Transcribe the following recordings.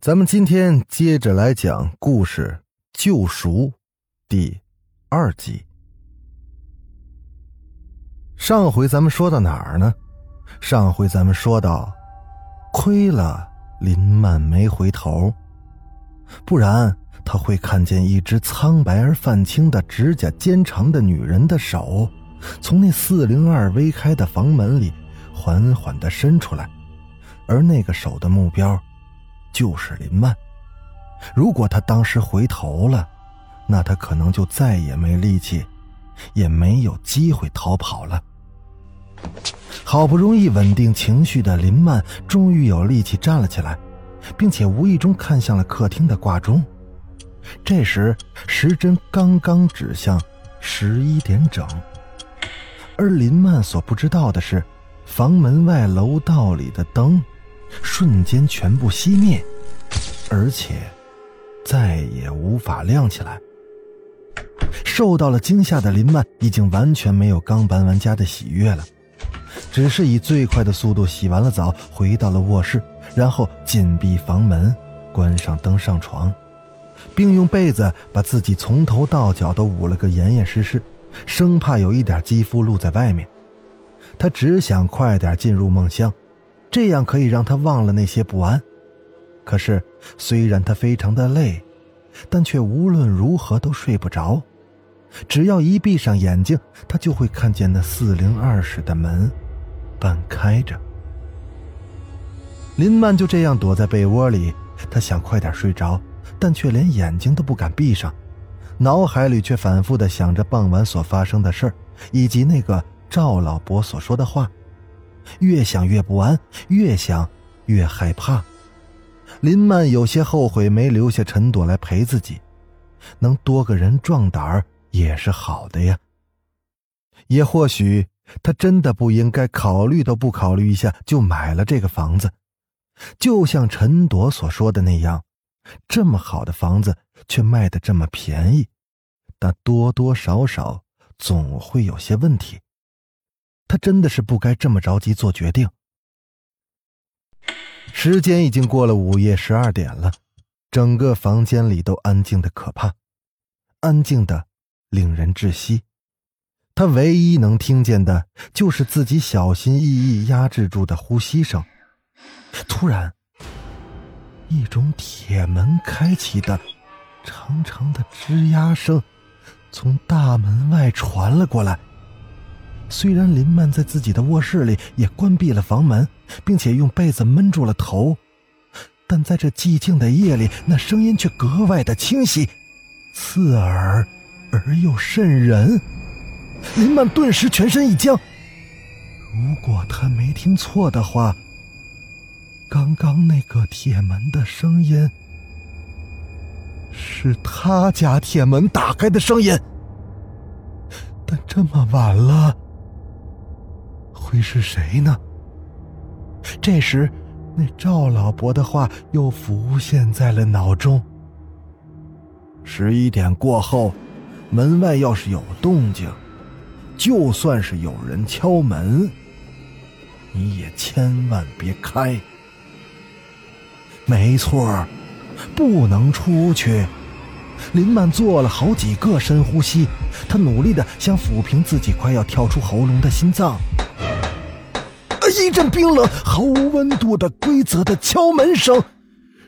咱们今天接着来讲故事《救赎》第二集。上回咱们说到哪儿呢？上回咱们说到，亏了林曼没回头，不然他会看见一只苍白而泛青的、指甲尖长的女人的手，从那四零二微开的房门里缓缓的伸出来，而那个手的目标。就是林曼。如果他当时回头了，那他可能就再也没力气，也没有机会逃跑了。好不容易稳定情绪的林曼，终于有力气站了起来，并且无意中看向了客厅的挂钟。这时时针刚刚指向十一点整，而林曼所不知道的是，房门外楼道里的灯。瞬间全部熄灭，而且再也无法亮起来。受到了惊吓的林曼已经完全没有刚搬完家的喜悦了，只是以最快的速度洗完了澡，回到了卧室，然后紧闭房门，关上灯，上床，并用被子把自己从头到脚都捂了个严严实实，生怕有一点肌肤露在外面。他只想快点进入梦乡。这样可以让他忘了那些不安。可是，虽然他非常的累，但却无论如何都睡不着。只要一闭上眼睛，他就会看见那四零二室的门半开着。林曼就这样躲在被窝里，他想快点睡着，但却连眼睛都不敢闭上，脑海里却反复的想着傍晚所发生的事儿，以及那个赵老伯所说的话。越想越不安，越想越害怕。林曼有些后悔没留下陈朵来陪自己，能多个人壮胆儿也是好的呀。也或许他真的不应该考虑都不考虑一下就买了这个房子，就像陈朵所说的那样，这么好的房子却卖的这么便宜，但多多少少总会有些问题。他真的是不该这么着急做决定。时间已经过了午夜十二点了，整个房间里都安静的可怕，安静的令人窒息。他唯一能听见的就是自己小心翼翼压制住的呼吸声。突然，一种铁门开启的长长的吱呀声从大门外传了过来。虽然林曼在自己的卧室里也关闭了房门，并且用被子闷住了头，但在这寂静的夜里，那声音却格外的清晰、刺耳而又瘆人。林曼顿时全身一僵。如果他没听错的话，刚刚那个铁门的声音是他家铁门打开的声音。但这么晚了。会是谁呢？这时，那赵老伯的话又浮现在了脑中。十一点过后，门外要是有动静，就算是有人敲门，你也千万别开。没错，不能出去。林曼做了好几个深呼吸，他努力的想抚平自己快要跳出喉咙的心脏。一阵冰冷、毫无温度的规则的敲门声，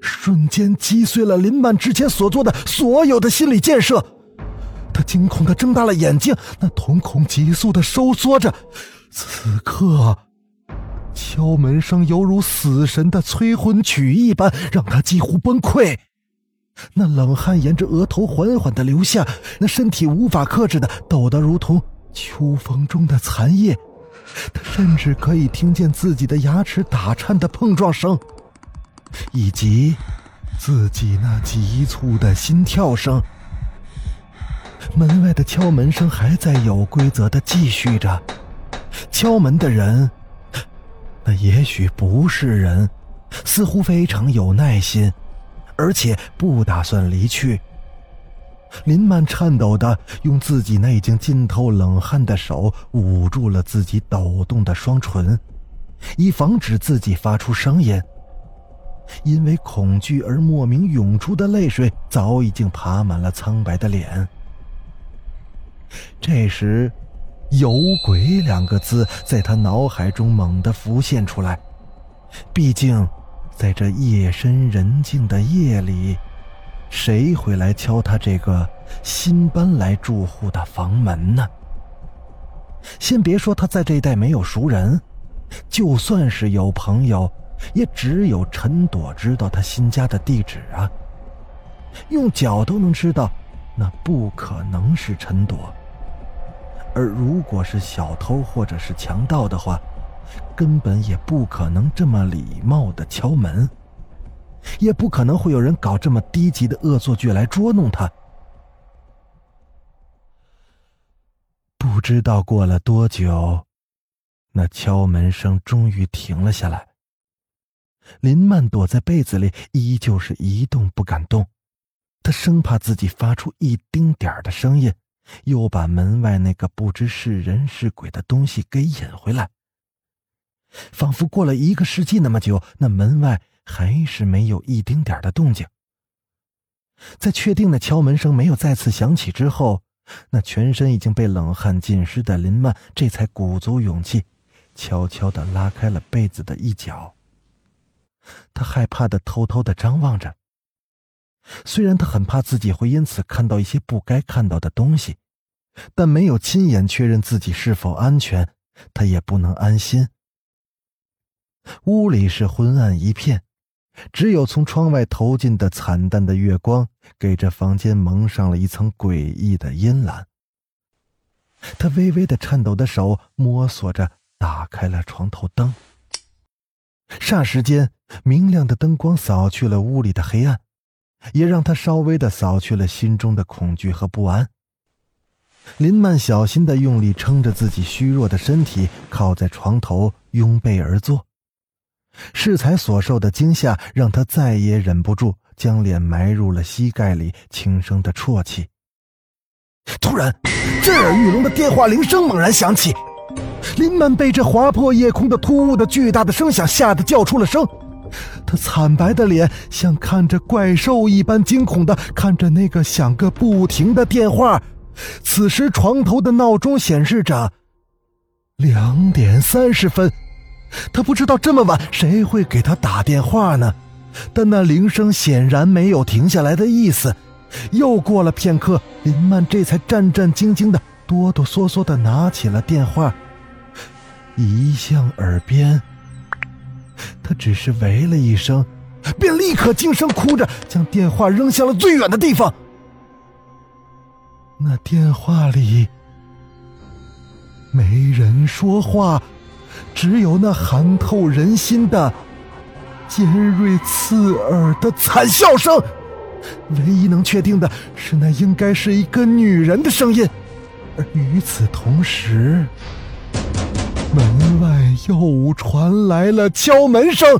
瞬间击碎了林曼之前所做的所有的心理建设。他惊恐的睁大了眼睛，那瞳孔急速的收缩着。此刻，敲门声犹如死神的催婚曲一般，让他几乎崩溃。那冷汗沿着额头缓缓的流下，那身体无法克制的抖得如同秋风中的残叶。他甚至可以听见自己的牙齿打颤的碰撞声，以及自己那急促的心跳声。门外的敲门声还在有规则的继续着。敲门的人，那也许不是人，似乎非常有耐心，而且不打算离去。林曼颤抖的用自己那已经浸透冷汗的手捂住了自己抖动的双唇，以防止自己发出声音。因为恐惧而莫名涌出的泪水早已经爬满了苍白的脸。这时，“有鬼”两个字在他脑海中猛地浮现出来。毕竟，在这夜深人静的夜里，谁会来敲他这个新搬来住户的房门呢？先别说他在这一带没有熟人，就算是有朋友，也只有陈朵知道他新家的地址啊。用脚都能知道，那不可能是陈朵。而如果是小偷或者是强盗的话，根本也不可能这么礼貌的敲门，也不可能会有人搞这么低级的恶作剧来捉弄他。不知道过了多久，那敲门声终于停了下来。林曼躲在被子里，依旧是一动不敢动，他生怕自己发出一丁点儿的声音。又把门外那个不知是人是鬼的东西给引回来。仿佛过了一个世纪那么久，那门外还是没有一丁点的动静。在确定的敲门声没有再次响起之后，那全身已经被冷汗浸湿的林曼这才鼓足勇气，悄悄的拉开了被子的一角。他害怕的偷偷的张望着。虽然他很怕自己会因此看到一些不该看到的东西，但没有亲眼确认自己是否安全，他也不能安心。屋里是昏暗一片，只有从窗外投进的惨淡的月光，给这房间蒙上了一层诡异的阴蓝。他微微的颤抖的手摸索着打开了床头灯，霎时间，明亮的灯光扫去了屋里的黑暗。也让他稍微的扫去了心中的恐惧和不安。林曼小心的用力撑着自己虚弱的身体，靠在床头拥背而坐。适才所受的惊吓让他再也忍不住，将脸埋入了膝盖里，轻声的啜泣。突然，震耳欲聋的电话铃声猛然响起，林曼被这划破夜空的突兀的巨大的声响吓得叫出了声。他惨白的脸像看着怪兽一般惊恐的看着那个响个不停的电话。此时床头的闹钟显示着两点三十分，他不知道这么晚谁会给他打电话呢？但那铃声显然没有停下来的意思。又过了片刻，林曼这才战战兢兢的哆哆嗦嗦的拿起了电话，移向耳边。他只是喂了一声，便立刻惊声哭着将电话扔向了最远的地方。那电话里没人说话，只有那寒透人心的尖锐刺耳的惨笑声。唯一能确定的是，那应该是一个女人的声音。而与此同时。门外又传来了敲门声，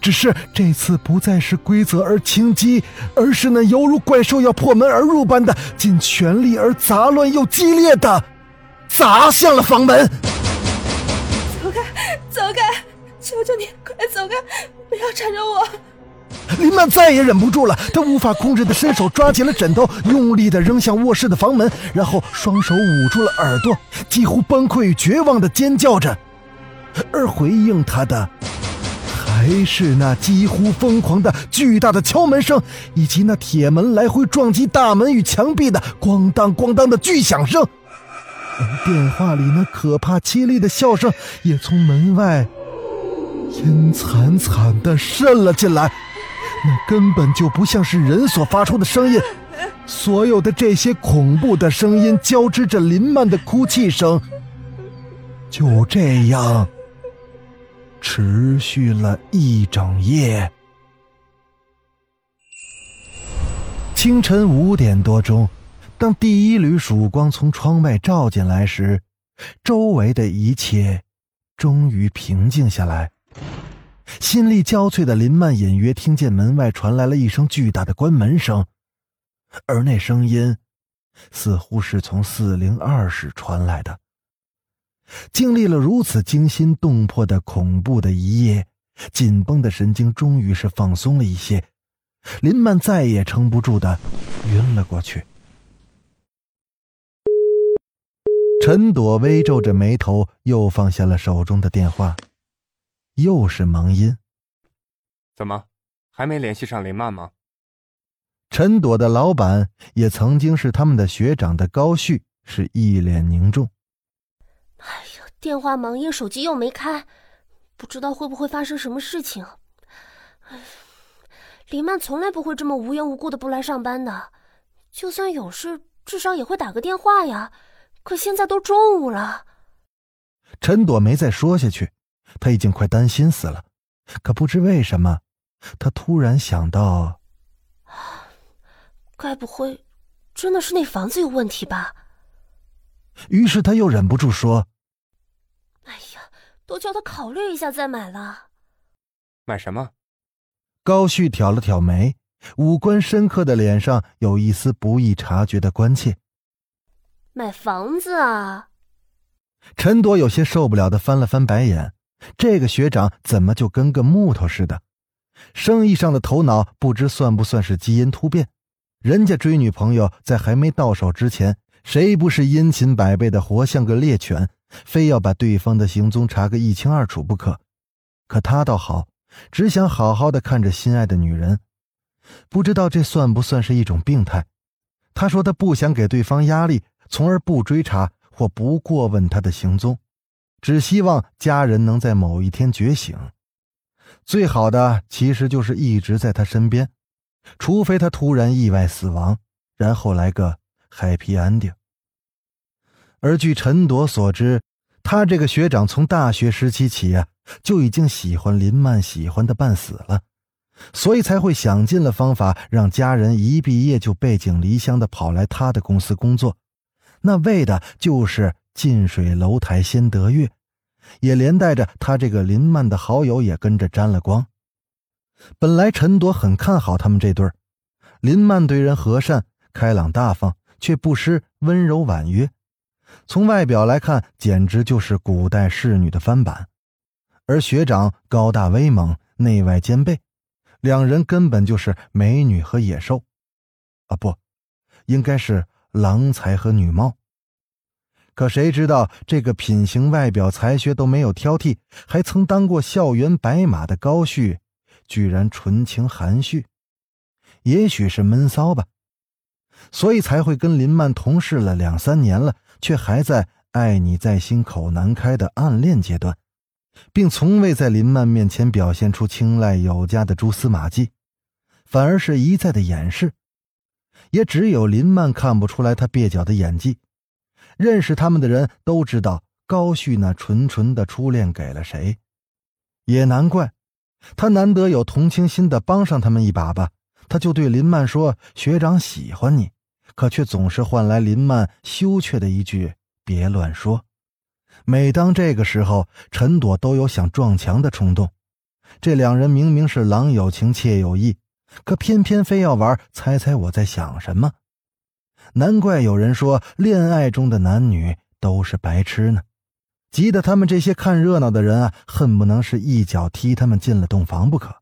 只是这次不再是规则而轻击，而是那犹如怪兽要破门而入般的尽全力而杂乱又激烈的砸向了房门。走开，求求你，快走开！不要缠着我！林曼再也忍不住了，他无法控制的伸手抓起了枕头，用力的扔向卧室的房门，然后双手捂住了耳朵，几乎崩溃、绝望的尖叫着。而回应他的，还是那几乎疯狂的巨大的敲门声，以及那铁门来回撞击大门与墙壁的咣当咣当的巨响声。而电话里那可怕凄厉的笑声，也从门外阴惨惨的渗了进来。那根本就不像是人所发出的声音，所有的这些恐怖的声音交织着林曼的哭泣声，就这样持续了一整夜。清晨五点多钟，当第一缕曙光从窗外照进来时，周围的一切终于平静下来。心力交瘁的林曼隐约听见门外传来了一声巨大的关门声，而那声音似乎是从四零二室传来的。经历了如此惊心动魄的恐怖的一夜，紧绷的神经终于是放松了一些。林曼再也撑不住的晕了过去。陈朵微皱着眉头，又放下了手中的电话，又是忙音。怎么，还没联系上林曼吗？陈朵的老板也曾经是他们的学长的高旭是一脸凝重。哎呀，电话忙音，手机又没开，不知道会不会发生什么事情。哎。林曼从来不会这么无缘无故的不来上班的，就算有事，至少也会打个电话呀。可现在都中午了。陈朵没再说下去，她已经快担心死了。可不知为什么，她突然想到，该不会真的是那房子有问题吧？于是她又忍不住说：“哎呀，都叫他考虑一下再买了。”买什么？高旭挑了挑眉，五官深刻的脸上有一丝不易察觉的关切。买房子啊！陈朵有些受不了的翻了翻白眼，这个学长怎么就跟个木头似的？生意上的头脑不知算不算是基因突变？人家追女朋友在还没到手之前，谁不是殷勤百倍的活像个猎犬，非要把对方的行踪查个一清二楚不可？可他倒好。只想好好的看着心爱的女人，不知道这算不算是一种病态？他说他不想给对方压力，从而不追查或不过问他的行踪，只希望家人能在某一天觉醒。最好的其实就是一直在他身边，除非他突然意外死亡，然后来个 happy ending。而据陈铎所知，他这个学长从大学时期起啊。就已经喜欢林曼，喜欢的半死了，所以才会想尽了方法让家人一毕业就背井离乡的跑来他的公司工作，那为的就是近水楼台先得月，也连带着他这个林曼的好友也跟着沾了光。本来陈朵很看好他们这对林曼对人和善、开朗大方，却不失温柔婉约，从外表来看，简直就是古代侍女的翻版。而学长高大威猛，内外兼备，两人根本就是美女和野兽，啊不，应该是郎才和女貌。可谁知道这个品行、外表、才学都没有挑剔，还曾当过校园白马的高旭，居然纯情含蓄，也许是闷骚吧，所以才会跟林曼同事了两三年了，却还在爱你在心口难开的暗恋阶段。并从未在林曼面前表现出青睐有加的蛛丝马迹，反而是一再的掩饰。也只有林曼看不出来他蹩脚的演技。认识他们的人都知道高旭那纯纯的初恋给了谁。也难怪，他难得有同情心的帮上他们一把吧，他就对林曼说：“学长喜欢你。”可却总是换来林曼羞怯的一句：“别乱说。”每当这个时候，陈朵都有想撞墙的冲动。这两人明明是郎有情妾有意，可偏偏非要玩猜猜我在想什么。难怪有人说恋爱中的男女都是白痴呢，急得他们这些看热闹的人啊，恨不能是一脚踢他们进了洞房不可。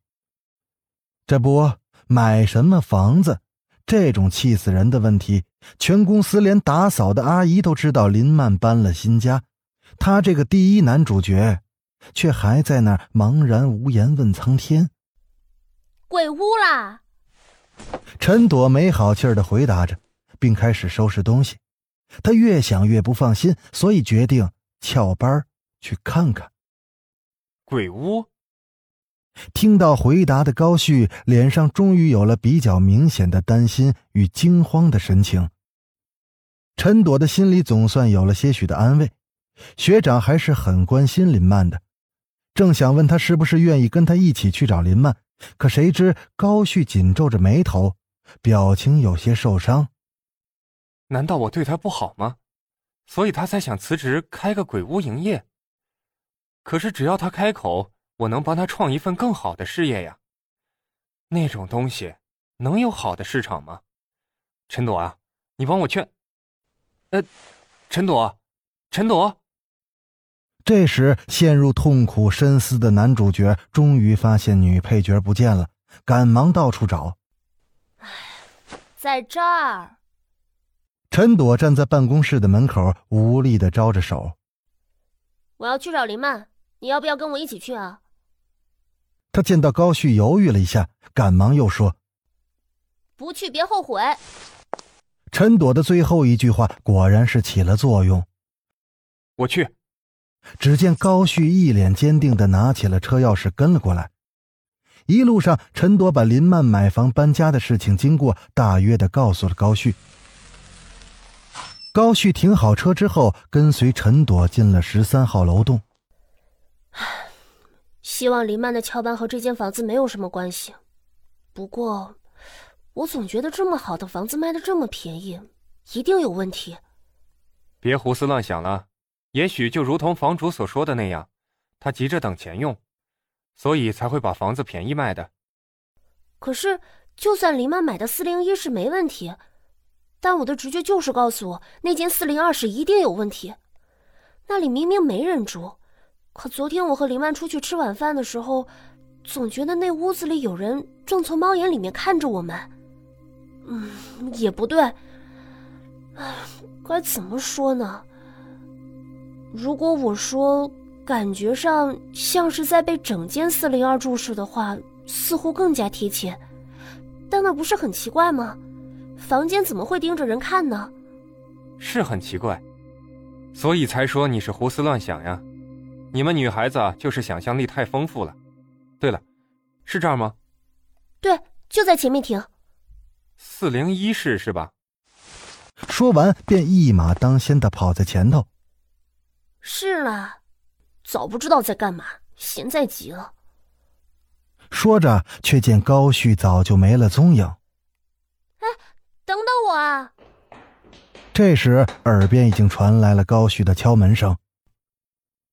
这不买什么房子，这种气死人的问题，全公司连打扫的阿姨都知道林曼搬了新家。他这个第一男主角，却还在那茫然无言问苍天：“鬼屋啦！”陈朵没好气儿的回答着，并开始收拾东西。她越想越不放心，所以决定翘班去看看。鬼屋。听到回答的高旭脸上终于有了比较明显的担心与惊慌的神情。陈朵的心里总算有了些许的安慰。学长还是很关心林曼的，正想问他是不是愿意跟他一起去找林曼，可谁知高旭紧皱着眉头，表情有些受伤。难道我对他不好吗？所以他才想辞职开个鬼屋营业。可是只要他开口，我能帮他创一份更好的事业呀。那种东西能有好的市场吗？陈朵啊，你帮我劝。呃，陈朵，陈朵。这时，陷入痛苦深思的男主角终于发现女配角不见了，赶忙到处找。哎，在这儿。陈朵站在办公室的门口，无力的招着手。我要去找林曼，你要不要跟我一起去啊？他见到高旭犹豫了一下，赶忙又说：“不去别后悔。”陈朵的最后一句话果然是起了作用。我去。只见高旭一脸坚定的拿起了车钥匙，跟了过来。一路上，陈朵把林曼买房搬家的事情经过大约的告诉了高旭。高旭停好车之后，跟随陈朵进了十三号楼栋。希望林曼的翘班和这间房子没有什么关系。不过，我总觉得这么好的房子卖的这么便宜，一定有问题。别胡思乱想了，也许就如同房主所说的那样，他急着等钱用，所以才会把房子便宜卖的。可是，就算林曼买的四零一室没问题。但我的直觉就是告诉我，那间四零二室一定有问题。那里明明没人住，可昨天我和林曼出去吃晚饭的时候，总觉得那屋子里有人正从猫眼里面看着我们。嗯，也不对。唉，该怎么说呢？如果我说感觉上像是在被整间四零二注视的话，似乎更加贴切。但那不是很奇怪吗？房间怎么会盯着人看呢？是很奇怪，所以才说你是胡思乱想呀。你们女孩子就是想象力太丰富了。对了，是这儿吗？对，就在前面停。四零一室是吧？说完便一马当先的跑在前头。是啦，早不知道在干嘛，现在急了。说着，却见高旭早就没了踪影。哎等等我啊！这时，耳边已经传来了高旭的敲门声。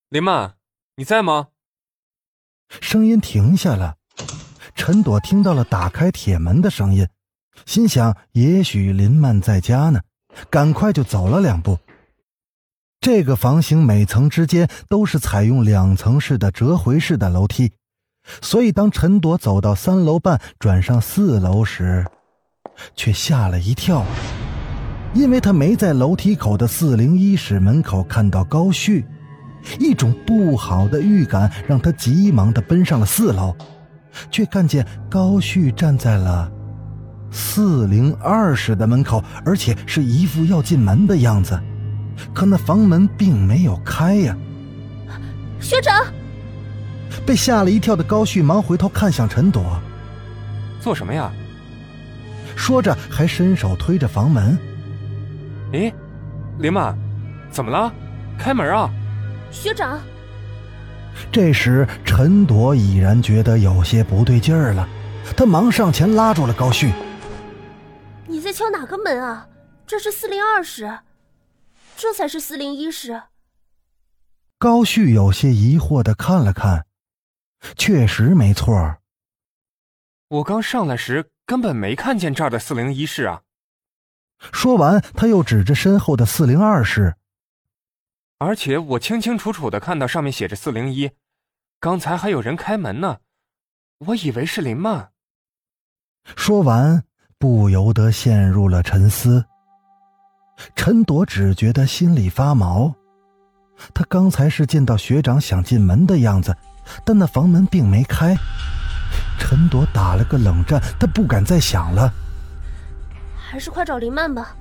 林曼，你在吗？声音停下了。陈朵听到了打开铁门的声音，心想也许林曼在家呢，赶快就走了两步。这个房型每层之间都是采用两层式的折回式的楼梯，所以当陈朵走到三楼半转上四楼时，却吓了一跳，因为他没在楼梯口的四零一室门口看到高旭，一种不好的预感让他急忙的奔上了四楼，却看见高旭站在了四零二室的门口，而且是一副要进门的样子，可那房门并没有开呀。学长，被吓了一跳的高旭忙回头看向陈朵，做什么呀？说着，还伸手推着房门。咦，林曼，怎么了？开门啊！学长。这时，陈朵已然觉得有些不对劲儿了，她忙上前拉住了高旭：“你在敲哪个门啊？这是四零二室，这才是四零一室。”高旭有些疑惑的看了看，确实没错。我刚上来时。根本没看见这儿的四零一室啊！说完，他又指着身后的四零二室，而且我清清楚楚的看到上面写着四零一，刚才还有人开门呢，我以为是林曼。说完，不由得陷入了沉思。陈朵只觉得心里发毛，他刚才是见到学长想进门的样子，但那房门并没开。陈朵打了个冷战，他不敢再想了。还是快找林曼吧。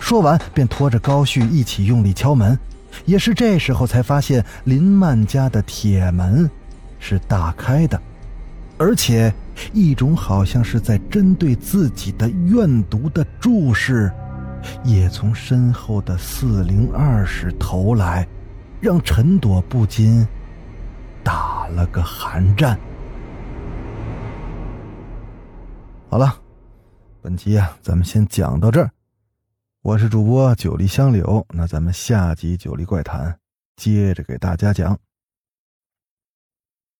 说完，便拖着高旭一起用力敲门。也是这时候才发现，林曼家的铁门是大开的，而且一种好像是在针对自己的怨毒的注视，也从身后的四零二室投来，让陈朵不禁打了个寒战。好了，本期啊，咱们先讲到这儿。我是主播九黎香柳，那咱们下集《九黎怪谈》接着给大家讲。